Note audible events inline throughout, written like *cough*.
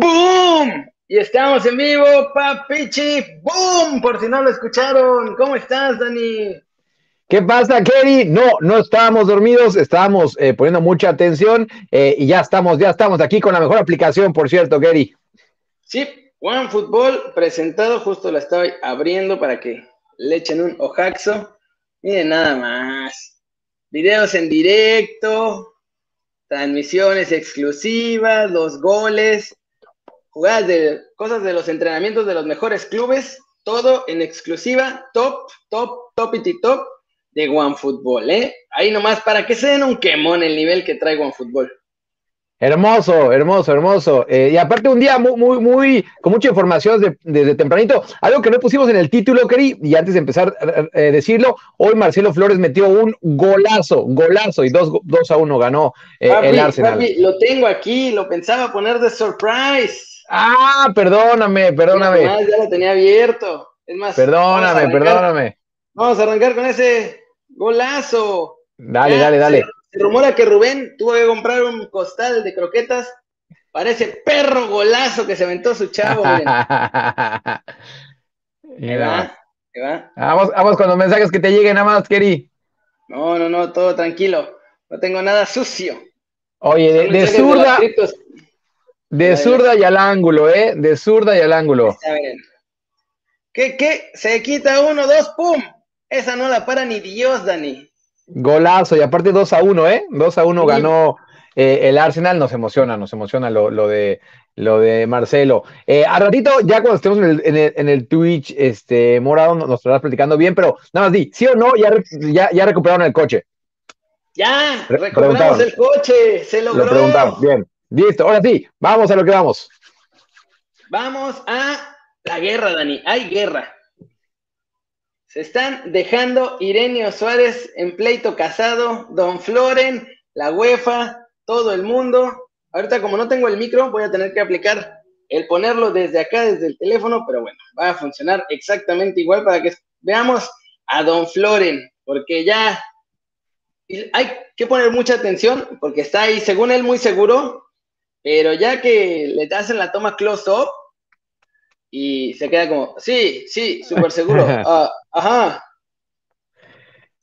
¡Boom! Y estamos en vivo, papichi. ¡Boom! Por si no lo escucharon. ¿Cómo estás, Dani? ¿Qué pasa, Kerry? No, no estábamos dormidos, estábamos eh, poniendo mucha atención eh, y ya estamos, ya estamos aquí con la mejor aplicación, por cierto, Kerry. Sí, One Football presentado, justo la estoy abriendo para que le echen un ojaxo. Miren nada más. Videos en directo, transmisiones exclusivas, los goles, jugadas de cosas de los entrenamientos de los mejores clubes, todo en exclusiva, top, top, top y top de OneFootball, ¿eh? Ahí nomás para que se den un quemón el nivel que trae OneFootball. Hermoso, hermoso, hermoso. Eh, y aparte un día muy, muy, muy, con mucha información desde, tempranito. Algo que no pusimos en el título, Keri, y antes de empezar a eh, decirlo, hoy Marcelo Flores metió un golazo, golazo, y 2 dos, a 1 ganó eh, el Arsenal. lo tengo aquí, lo pensaba poner de surprise. Ah, perdóname, perdóname. ya lo tenía abierto. Es más, perdóname, perdóname. Vamos a arrancar con ese golazo. Dale, dale, dale. Se rumora que Rubén tuvo que comprar un costal de croquetas para ese perro golazo que se aventó su chavo. *laughs* va, va. Vamos, vamos con los mensajes que te lleguen nada más, Keri. No, no, no, todo tranquilo. No tengo nada sucio. Oye, de, zurda. De, zurda y al ángulo, ¿eh? De zurda y al ángulo. ¿Qué, qué? Se quita uno, dos, ¡pum! Esa no la para ni Dios, Dani. Golazo, y aparte 2 a 1, ¿eh? 2 a 1 ganó eh, el Arsenal, nos emociona, nos emociona lo, lo de, lo de Marcelo. Eh, a ratito, ya cuando estemos en el, en el, en el Twitch, este, Morado, nos estarás platicando bien, pero nada más di, ¿sí o no? Ya, ya, ya recuperaron el coche. Ya, recuperamos el coche, se logró. Lo preguntamos, bien, listo, ahora sí, vamos a lo que vamos. Vamos a la guerra, Dani, hay guerra. Se están dejando Irenio Suárez en pleito casado, Don Floren, la UEFA, todo el mundo. Ahorita como no tengo el micro, voy a tener que aplicar el ponerlo desde acá, desde el teléfono, pero bueno, va a funcionar exactamente igual para que veamos a Don Floren, porque ya hay que poner mucha atención, porque está ahí, según él, muy seguro, pero ya que le hacen la toma close-up, y se queda como, sí, sí, súper seguro. *laughs* Ah, ajá.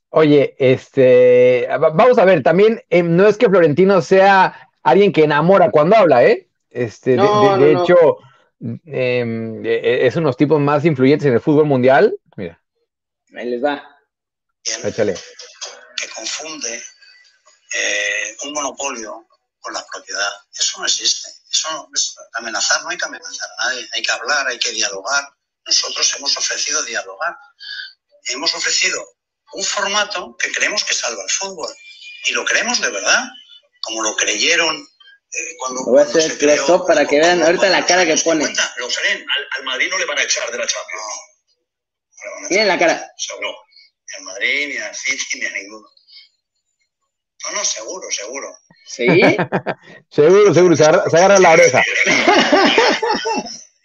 Oye, este, vamos a ver, también em, no es que Florentino sea alguien que enamora cuando habla, ¿eh? Este, de, hecho, em, e, e, es uno de los tipos más influyentes en el fútbol mundial. Mira. Ahí les va. Échale. Que confunde eh, un monopolio con la propiedad. Eso no existe. Eso es amenazar, no hay que amenazar a nadie. Hay que hablar, hay que dialogar. Nosotros hemos ofrecido dialogar. Hemos ofrecido un formato que creemos que salva el fútbol. Y lo creemos de verdad, como lo creyeron eh, cuando, Voy a hacer close para que vean ahorita la cara que pone. lo creen, al, Madrid no le van a echar de la Champions. No. Miren la cara. Seguro. Ni al Madrid, ni al City, ni a ninguno. No, no, seguro, seguro. ¿Sí? seguro, seguro, se agarra, la oreja.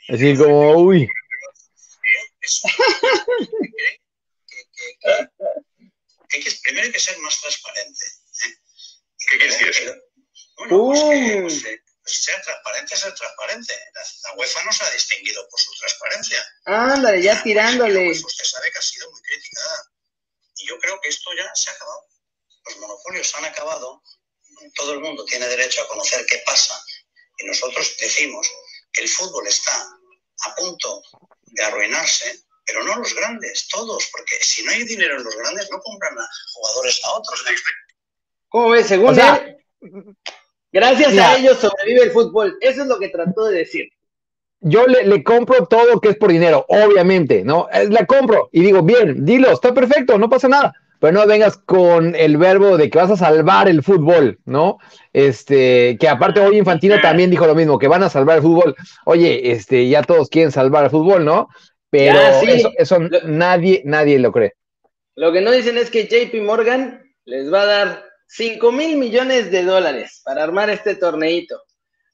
Así como, uy. Hay que, primero hay que ser más transparente. ¿eh? ¿Qué quiere decir eso? Bueno, pues que, pues, eh, pues ser transparente es ser transparente. La, UEFA no se ha distinguido por su transparencia. Ándale, ya tirándole. Pues usted sabe que ha sido muy criticada. Y yo creo que esto ya se ha acabado. Los monopolios han acabado todo el mundo tiene derecho a conocer qué pasa y nosotros decimos que el fútbol está a punto de arruinarse, pero no los grandes, todos, porque si no hay dinero en los grandes no compran a jugadores a otros. ¿Cómo ves? Según gracias a ellos sobrevive el fútbol. Eso es lo que trató de decir. Yo le, le, compro todo que es por dinero, obviamente, ¿no? La compro y digo, bien, dilo, está perfecto, no pasa nada pero no vengas con el verbo de que vas a salvar el fútbol, ¿no? Este, que aparte hoy Infantino también dijo lo mismo, que van a salvar el fútbol. Oye, este, ya todos quieren salvar el fútbol, ¿no? Pero eso, nadie, nadie lo cree. Lo que no dicen es que JP Morgan les va a dar 5 mil millones de dólares para armar este torneito.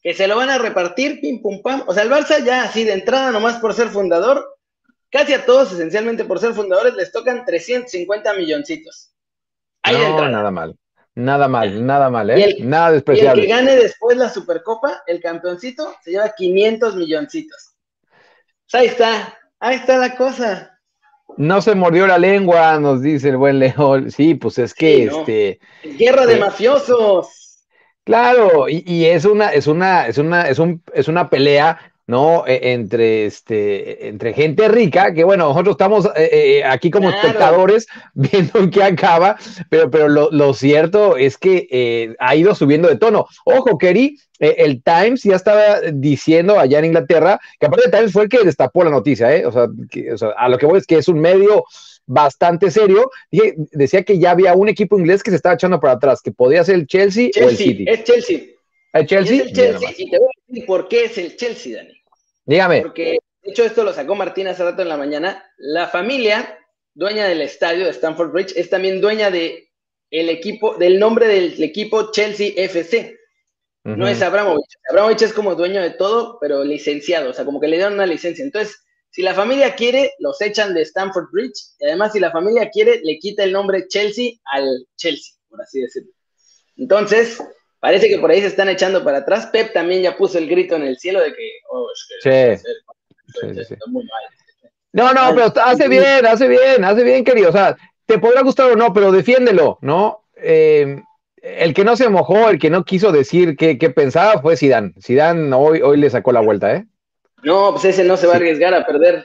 Que se lo van a repartir, pim pum pam. O sea, el Barça ya así de entrada, nomás por ser fundador, Casi a todos, esencialmente por ser fundadores, les tocan 350 milloncitos. no, nada mal. Nada mal, nada mal, ¿eh? nada despreciable. Y el que gane después la Supercopa, el campeoncito, se lleva 500 milloncitos. Pues ahí está, ahí está la cosa. No se mordió la lengua, nos dice el buen León. Sí, pues es que este. Guerra de eh, mafiosos. Claro, y, y, es una, es una, es una, es un, es una pelea ¿no? E, entre, este, entre gente rica, que bueno, nosotros estamos eh, eh, aquí como espectadores *laughs* viendo en qué acaba, pero, pero lo, cierto es que eh, ha ido subiendo de tono. Ojo, Kerry, el Times ya estaba diciendo allá en Inglaterra, que aparte el Times fue el que destapó la noticia, ¿eh? O sea, a lo que voy es que es un medio bastante serio. decía que ya había un equipo inglés que se estaba echando para atrás, que podía ser el Chelsea, o el City. Es Chelsea. ¿El Chelsea? Es el Chelsea. Y te voy a decir por qué es el Chelsea, Dani. Dígame. Porque, de hecho, esto lo sacó Martín hace rato en la mañana. La familia, dueña del estadio de Stamford Bridge, es también dueña de el equipo, del nombre del equipo Chelsea FC. No es Abramovich. Abramovich es como dueño de todo, pero licenciado, o sea, como que le dieron una licencia. Entonces, si la familia quiere, los echan de Stamford Bridge. Y además, si la familia quiere, le quita el nombre Chelsea al Chelsea, por así decirlo. Entonces, Parece que por ahí se están echando para atrás. Pep también ya puso el grito en el cielo de que, oh, sí. No, no, pero hace bien, hace bien, hace bien, querido. O sea, te podrá gustar o no, pero defiéndelo, ¿no? Eh, el que no se mojó, el que no quiso decir qué, pensaba fue Zidane. Zidane hoy, hoy le sacó la vuelta, ¿eh? No, pues ese no se va a arriesgar a perder,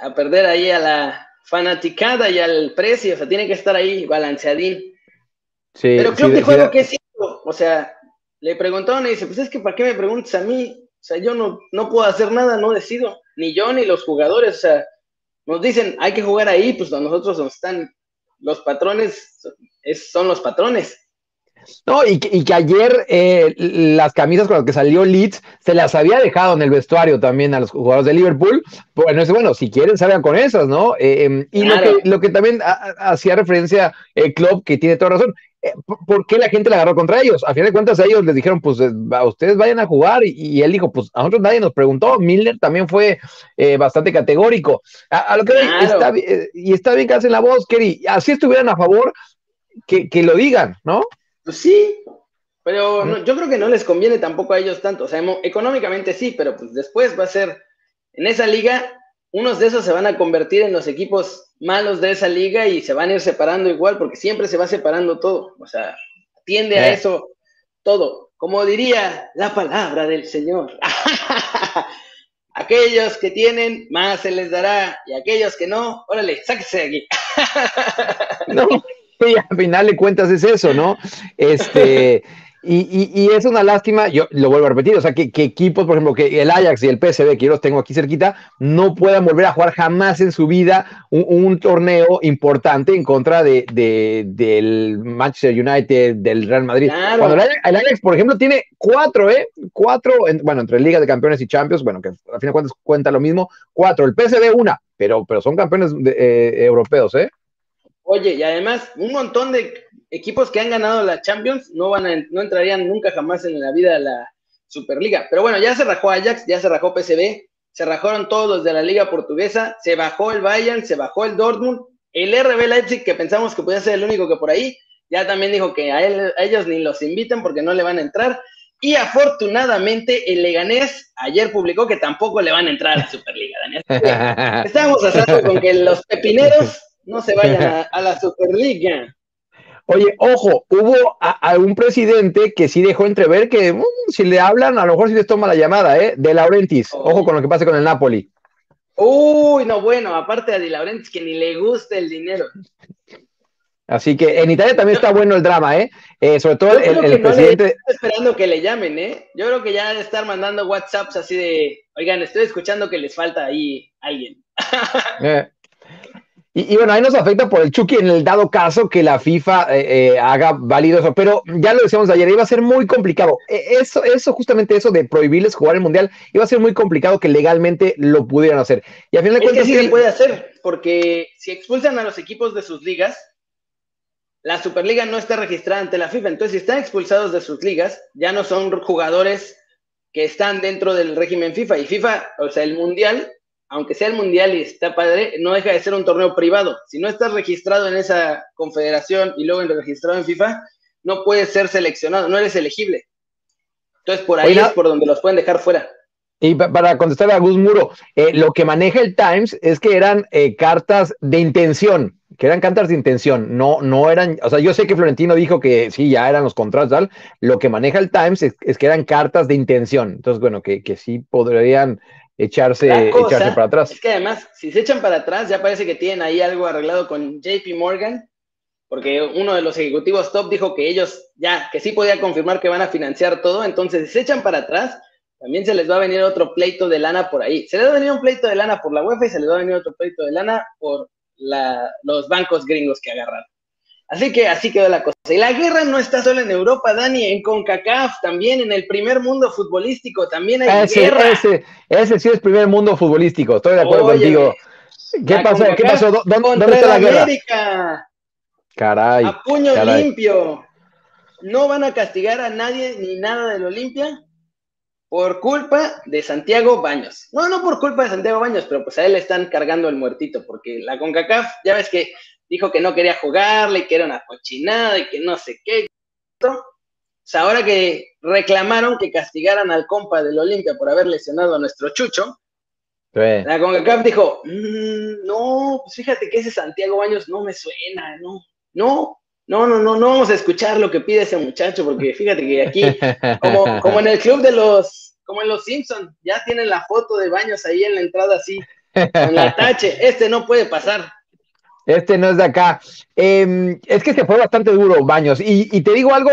a perder ahí a la fanaticada y al precio. O sea, tiene que estar ahí balanceadín. Sí, pero creo que juego que sí o sea, le preguntaron y dice, pues es que ¿para qué me preguntas a mí? O sea, yo no, no puedo hacer nada, no decido, ni yo ni los jugadores, o sea, nos dicen, hay que jugar ahí, pues nosotros nos están, los patrones es, son los patrones. No, y que, ayer eh, las camisas con las que salió Leeds se las había dejado en el vestuario también a los jugadores de Liverpool. Bueno, es bueno, si quieren salgan con esas, ¿no? Eh, em, y lo, que, lo que también hacía referencia el club, que tiene toda razón, eh, ¿por qué la gente la agarró contra ellos? A fin de cuentas, ellos les dijeron, pues a ustedes vayan a jugar, y, él dijo, pues a nosotros nadie nos preguntó. Miller también fue bastante categórico. A, lo que está, y está bien que hacen la voz, Kerry. Así estuvieran a favor, que, que lo digan, ¿no? Pues sí, pero yo creo que no les conviene tampoco a ellos tanto. O sea, económicamente sí, pero pues después va a ser, en esa liga, unos de esos se van a convertir en los equipos malos de esa liga y se van a ir separando igual, porque siempre se va separando todo. O sea, tiende a eh. eso todo. Como diría la palabra del Señor. *laughs* aquellos que tienen, más se les dará, y aquellos que no, órale, sáquese de aquí. *laughs* no, y al final de cuentas es eso, ¿no? Este, *laughs* y, y, es una lástima, yo lo vuelvo a repetir, o sea, que, equipos, por ejemplo, que el Ajax y el PSV, que yo los tengo aquí cerquita, no puedan volver a jugar jamás en su vida un, torneo importante en contra de, del Manchester United, del Real Madrid. Cuando el Ajax, por ejemplo, tiene cuatro, ¿eh? Cuatro, bueno, entre Liga de Campeones y Champions, bueno, que al final de cuentas cuenta lo mismo, cuatro, el PSV una, pero, pero son campeones eh, europeos, ¿eh? Oye, y además, un montón de equipos que han ganado la Champions no van a, no entrarían nunca jamás en la vida a la Superliga. Pero bueno, ya se rajó Ajax, ya se rajó PSV, se rajaron todos los de la Liga Portuguesa, se bajó el Bayern, se bajó el Dortmund, el RB Leipzig, que pensamos que podía ser el único que por ahí, ya también dijo que a, ellos ni los invitan porque no le van a entrar. Y afortunadamente el Leganés ayer publicó que tampoco le van a entrar a la Superliga. *laughs* Estábamos hablando con que los pepineros no se vayan a, la Superliga. Oye, ojo, hubo algún presidente que sí dejó entrever que mm, si le hablan, a lo mejor sí les toma la llamada, ¿eh? De Laurentis. Ojo con lo que pasa con el Napoli. Uy, no, bueno, aparte de Laurentis, que ni le gusta el dinero. Así que en Italia también está bueno el drama, ¿eh? eh sobre todo el, presidente. esperando que le llamen, ¿eh? Yo creo que ya de estar mandando WhatsApps así de, oigan, estoy escuchando que les falta ahí alguien. *laughs* Eh, y, bueno, ahí nos afecta por el Chucky en el dado caso que la FIFA eh, eh, haga válido eso, pero ya lo decíamos ayer, iba a ser muy complicado. E, eso, eso, justamente eso de prohibirles jugar el Mundial, iba a ser muy complicado que legalmente lo pudieran hacer. Y al final de cuentas... sí se puede hacer, porque si expulsan a los equipos de sus ligas, la Superliga no está registrada ante la FIFA, entonces si están expulsados de sus ligas, ya no son jugadores que están dentro del régimen FIFA, y FIFA, o sea, el Mundial aunque sea el mundial y está padre, no deja de ser un torneo privado. Si no estás registrado en esa confederación y luego registrado en FIFA, no puedes ser seleccionado, no eres elegible. Entonces por ahí es por donde los pueden dejar fuera. Y para contestar a Gus Muro, eh, lo que maneja el Times es que eran eh, cartas de intención, que eran cartas de intención, no, no eran, o sea, yo sé que Florentino dijo que sí, ya eran los contratos, tal, lo que maneja el Times es, que eran cartas de intención, entonces, bueno, que, que sí podrían echarse, echarse para atrás. Es que además, si se echan para atrás, ya parece que tienen ahí algo arreglado con JP Morgan, porque uno de los ejecutivos top dijo que ellos ya, que sí podía confirmar que van a financiar todo, entonces si se echan para atrás, también se les va a venir otro pleito de lana por ahí. Se les va a venir un pleito de lana por la UEFA y se les va a venir otro pleito de lana por los bancos gringos que agarraron. Así que así quedó la cosa. Y la guerra no está solo en Europa, Dani, en CONCACAF, también en el primer mundo futbolístico, también hay guerra. Ese, ese sí es primer mundo futbolístico, estoy de acuerdo contigo. ¿Qué pasó? ¿Qué pasó? ¿Dónde, está la guerra? América. Caray. A puño limpio. No van a castigar a nadie ni nada del Olimpia por culpa de Santiago Baños. No, no por culpa de Santiago Baños, pero pues a él le están cargando el muertito, porque la CONCACAF, ya ves que dijo que no quería jugarle, que era una cochinada y que no sé qué. O sea, ahora que reclamaron que castigaran al compa del Olimpia por haber lesionado a nuestro Chucho, la CONCACAF dijo, mm, no, pues fíjate que ese Santiago Baños no me suena, no, no, no, no, no, no vamos a escuchar lo que pide ese muchacho, porque fíjate que aquí, *laughs* como, como en el club de los, como en los Simpsons, ya tienen la foto de baños ahí en la entrada así, con la tache, este no puede pasar. Este no es de acá. Em, es que se fue bastante duro, Baños. Y, te digo algo,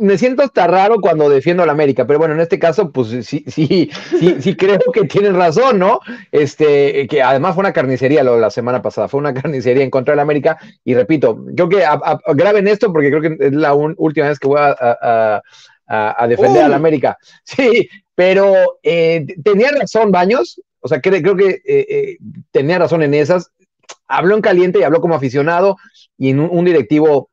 me siento hasta raro cuando defiendo a la América, pero bueno, en este caso, pues sí, sí, sí, sí creo que tienen razón, ¿no? Este, que además fue una carnicería lo, la semana pasada, fue una carnicería en contra de la América. Y repito, creo que graben esto porque creo que es la última vez que voy a, defender a la América. *laughs* Sí, pero eh, tenía razón, Baños. O sea, creo, que eh, eh, tenía razón en esas habló en caliente y habló como aficionado y en un, directivo,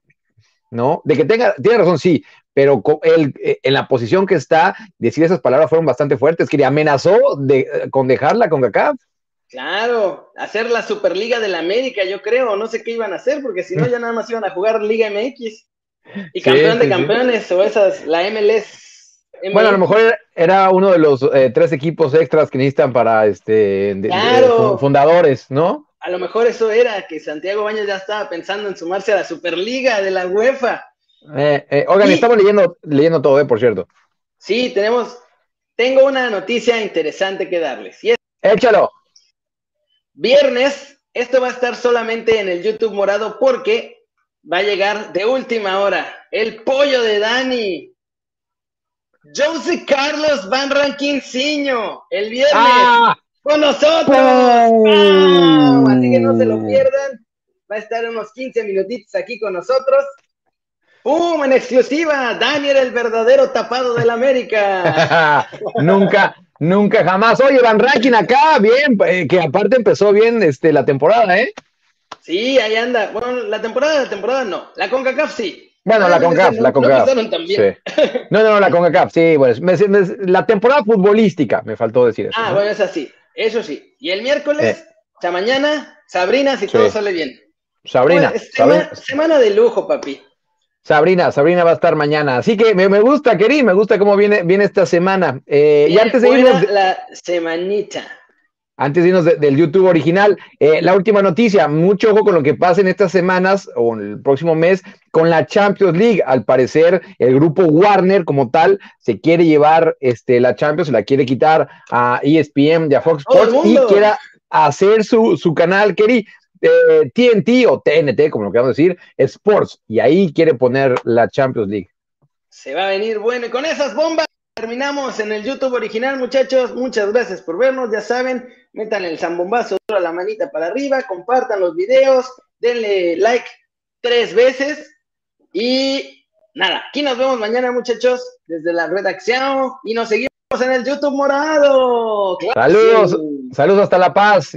¿no? De que tenga, tiene razón, sí, pero él, eh, en la posición que está, decir esas palabras fueron bastante fuertes, que le amenazó de, con dejarla con CACAF. Claro, hacer la Superliga de la América, yo creo, no sé qué iban a hacer, porque si no ya nada más iban a jugar Liga MX y campeón de campeones o esas, la MLS. Bueno, a lo mejor era uno de los eh, tres equipos extras que necesitan para este fundadores, ¿no? A lo mejor eso era que Santiago Baños ya estaba pensando en sumarse a la Superliga de la UEFA. Eh, eh, oigan, estamos leyendo, leyendo todo, eh, por cierto. Sí, tenemos, tengo una noticia interesante que darles. Échalo. Viernes, esto va a estar solamente en el YouTube morado porque va a llegar de última hora el pollo de Dani. José Carlos Van Ranquinciño, el viernes. Ah, con nosotros. Así que no se lo pierdan. Va a estar unos 15 minutitos aquí con nosotros. ¡Pum! En exclusiva, Daniel el verdadero tapado del América. *laughs* nunca, nunca jamás. Oye, Van Rankin acá, bien, eh, que aparte empezó bien este, la temporada, ¿eh? Sí, ahí anda. Bueno, la temporada, la temporada no. La CONCACAF sí. Bueno, la CONCACAF, la CONCACAF. No, no, la CONCACAF, sí, bueno, la temporada futbolística, me faltó decir eso. Ah, bueno, es así. Eso sí. Y el miércoles, eh. o sea, mañana, Sabrina, si todo sale bien. Sabrina, semana, de lujo, papi. Sabrina, Sabrina va a estar mañana. Así que me, gusta, Keri, me gusta cómo viene, viene esta semana. Eh, y antes de irnos. La semanita. Antes de irnos del YouTube original, eh, la última noticia, mucho ojo con lo que pasa en estas semanas o en el próximo mes con la Champions League. Al parecer, el grupo Warner como tal se quiere llevar este, la Champions, se la quiere quitar a ESPN y a Fox Sports y quiera hacer su, su canal, TNT eh, o TNT, como lo queramos decir, Sports, y ahí quiere poner la Champions League. Se va a venir bueno y con esas bombas. Terminamos en el YouTube original, muchachos. Muchas gracias por vernos. Ya saben, metan el zambombazo, la manita para arriba, compartan los videos, denle like tres veces. Y nada, aquí nos vemos mañana, muchachos, desde la redacción. Y nos seguimos en el YouTube morado. saludos, saludos hasta La Paz.